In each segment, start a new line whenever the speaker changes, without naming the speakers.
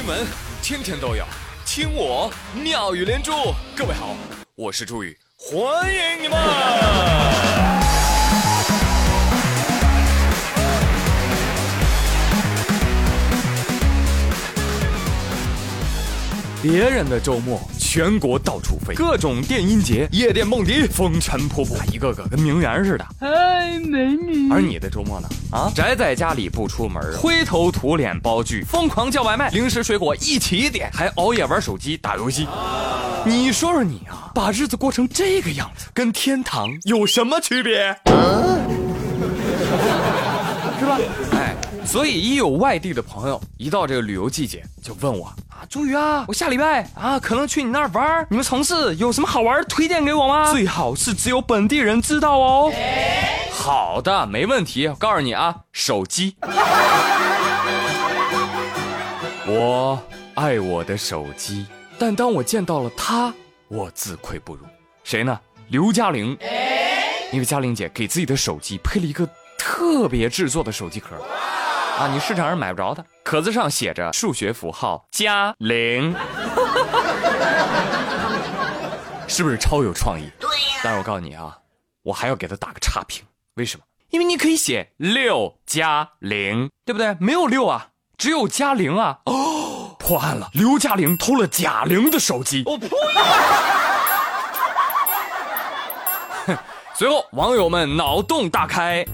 新闻天天都有，听我妙语连珠。各位好，我是朱宇，欢迎你们。别人的周末，全国到处飞，各种电音节、夜店蹦迪，风尘仆仆，一个个跟名媛似的。
嗨，美女。
而你的周末呢？啊，宅在家里不出门，灰头土脸煲剧，疯狂叫外卖，零食水果一起点，还熬夜玩手机打游戏。你说说你啊，把日子过成这个样子，跟天堂有什么区别？是吧？哎，所以一有外地的朋友，一到这个旅游季节，就问我。朱宇啊，我下礼拜啊可能去你那儿玩你们城市有什么好玩推荐给我吗？最好是只有本地人知道哦。好的，没问题。我告诉你啊，手机。我爱我的手机，但当我见到了他，我自愧不如。谁呢？刘嘉玲。因为嘉玲姐给自己的手机配了一个特别制作的手机壳。啊，你市场上买不着的，壳子上写着数学符号加零，是不是超有创意？对呀。但是我告诉你啊，我还要给他打个差评，为什么？因为你可以写六加零，对不对？没有六啊，只有加零啊。哦，破案了，刘嘉玲偷了贾玲的手机。我呸！随后网友们脑洞大开。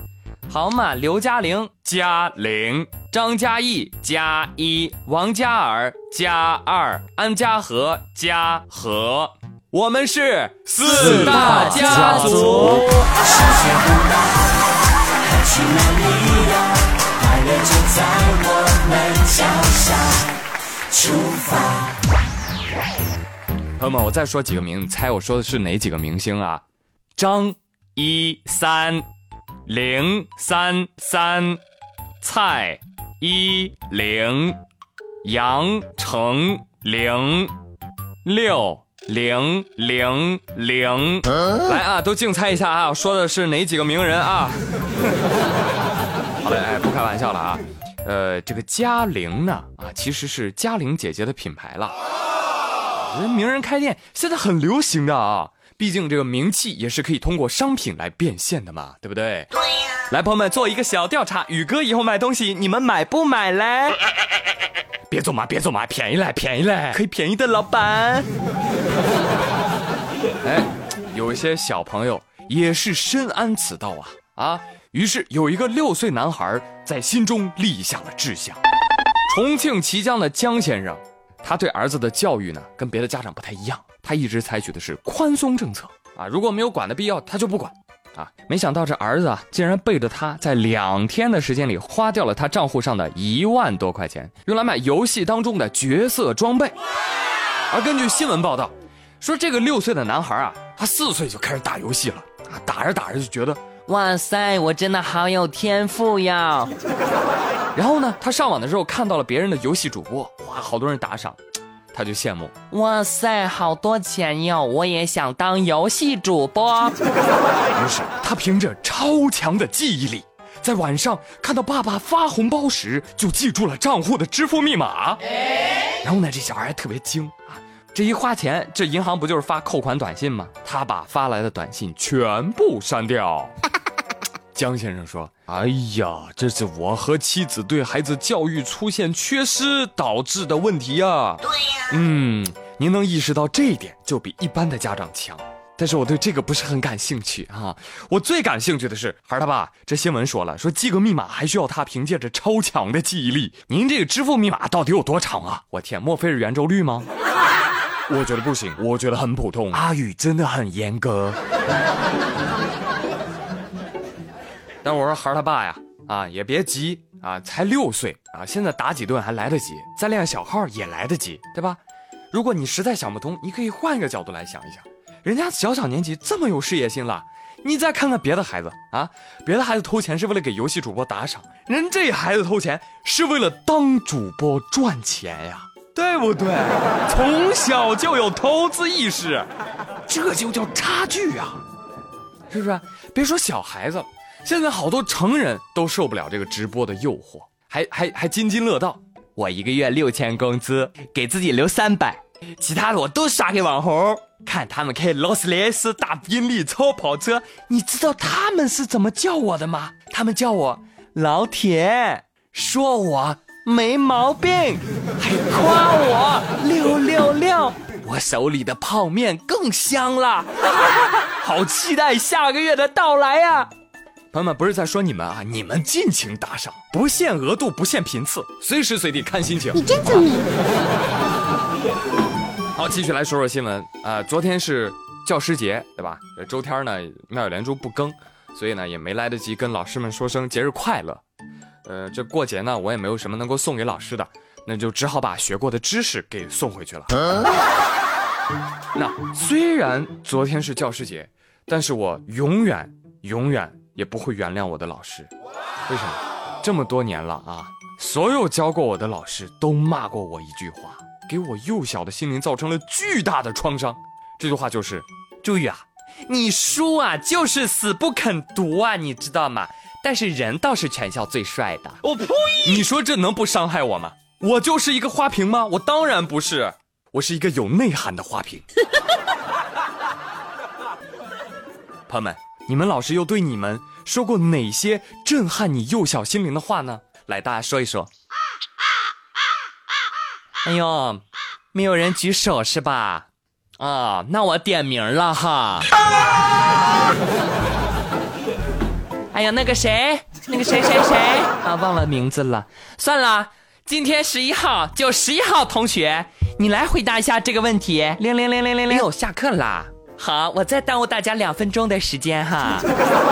好嘛，刘嘉玲加零，张嘉译加一，王嘉尔加二，安嘉和加和，我们是四大家族。朋友们，我再说几个名，你猜我说的是哪几个明星啊？张一三。零三三，蔡一零，杨成零六零零零，来啊，都竞猜一下啊！说的是哪几个名人啊？好嘞，哎，不开玩笑了啊。呃，这个嘉玲呢，啊，其实是嘉玲姐姐的品牌了。人名人开店现在很流行的啊。毕竟这个名气也是可以通过商品来变现的嘛，对不对？对呀。来，朋友们做一个小调查，宇哥以后买东西你们买不买嘞？别做嘛，别做嘛，便宜嘞，便宜嘞，可以便宜的，老板。哎，有一些小朋友也是深谙此道啊啊！于是有一个六岁男孩在心中立下了志向。重庆綦江的江先生，他对儿子的教育呢，跟别的家长不太一样。他一直采取的是宽松政策啊，如果没有管的必要，他就不管啊。没想到这儿子啊，竟然背着他在两天的时间里花掉了他账户上的一万多块钱，用来买游戏当中的角色装备。而根据新闻报道，说这个六岁的男孩啊，他四岁就开始打游戏了啊，打着打着就觉得哇塞，我真的好有天赋呀。然后呢，他上网的时候看到了别人的游戏主播，哇，好多人打赏。他就羡慕，哇塞，好多钱哟！我也想当游戏主播。于是他凭着超强的记忆力，在晚上看到爸爸发红包时，就记住了账户的支付密码。然后呢，这小孩还特别精啊，这一花钱，这银行不就是发扣款短信吗？他把发来的短信全部删掉。江先生说：“哎呀，这是我和妻子对孩子教育出现缺失导致的问题呀。对呀，嗯，您能意识到这一点，就比一般的家长强。但是我对这个不是很感兴趣啊。我最感兴趣的是孩儿他爸。这新闻说了，说记个密码还需要他凭借着超强的记忆力。您这个支付密码到底有多长啊？我天，莫非是圆周率吗？我觉得不行，我觉得很普通。阿宇真的很严格。”但我说孩儿他爸呀，啊也别急啊，才六岁啊，现在打几顿还来得及，再练小号也来得及，对吧？如果你实在想不通，你可以换一个角度来想一想，人家小小年纪这么有事业心了，你再看看别的孩子啊，别的孩子偷钱是为了给游戏主播打赏，人这孩子偷钱是为了当主播赚钱呀，对不对？从小就有投资意识，这就叫差距呀，是不是？别说小孩子。现在好多成人都受不了这个直播的诱惑，还还还津津乐道，我一个月六千工资，给自己留三百，其他的我都刷给网红。看他们开劳斯莱斯、大宾利、超跑车，你知道他们是怎么叫我的吗？他们叫我老铁，说我没毛病，还夸我六六六。我手里的泡面更香了，好期待下个月的到来呀！
朋友们，不是在说你们啊，你们尽情打赏，不限额度，不限频次，随时随地看心情。
你真聪明。
好，继续来说说新闻啊。昨天是教师节，对吧？周天呢，妙语连珠不更，所以呢也没来得及跟老师们说声节日快乐。呃，这过节呢，我也没有什么能够送给老师的，那就只好把学过的知识给送回去了。那虽然昨天是教师节，但是我永远永远也不会原谅我的老师。为什么？这么多年了啊，所有教过我的老师都骂过我一句话，给我幼小的心灵造成了巨大的创伤。这句话就是：
朱宇啊，你书啊就是死不肯读啊，你知道吗？但是人倒是全校最帅的。
我呸！你说这能不伤害我吗？我就是一个花瓶吗？我当然不是。我是一个有内涵的花瓶。朋友们，你们老师又对你们说过哪些震撼你幼小心灵的话呢？来，大家说一说。
哎呦，没有人举手是吧？啊，那我点名了哈。哎呀，那个谁，那个谁谁谁啊，忘了名字了。算了，今天十一号就十一号同学。你来回答一下这个问题。零零零零零零，下课啦。好，我再耽误大家两分钟的时间哈。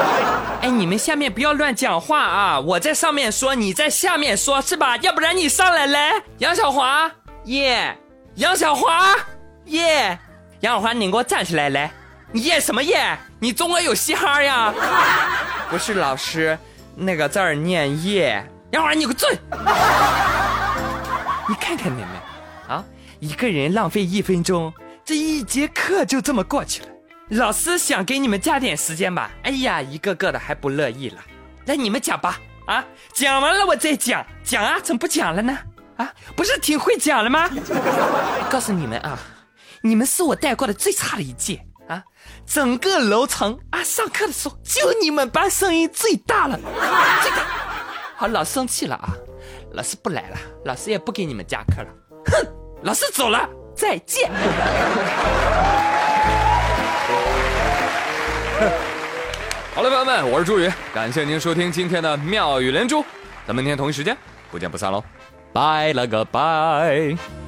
哎，你们下面不要乱讲话啊！我在上面说，你在下面说，是吧？要不然你上来来。杨小华，耶！杨小华，耶！杨小华，你给我站起来来。你耶什么耶？你中国有嘻哈呀？不是老师，那个字儿念耶。杨小华，你给我坐。你看看你们，啊？一个人浪费一分钟，这一节课就这么过去了。老师想给你们加点时间吧？哎呀，一个个的还不乐意了。来，你们讲吧。啊，讲完了我再讲。讲啊，怎么不讲了呢？啊，不是挺会讲了吗？告诉你们啊，你们是我带过的最差的一届啊。整个楼层啊，上课的时候就你们班声音最大了，这个。好，老师生气了啊，老师不来了，老师也不给你们加课了。哼。老师走了，再见。
好了，朋友们，我是朱宇，感谢您收听今天的妙语连珠，咱们明天同一时间不见不散喽，拜了个拜。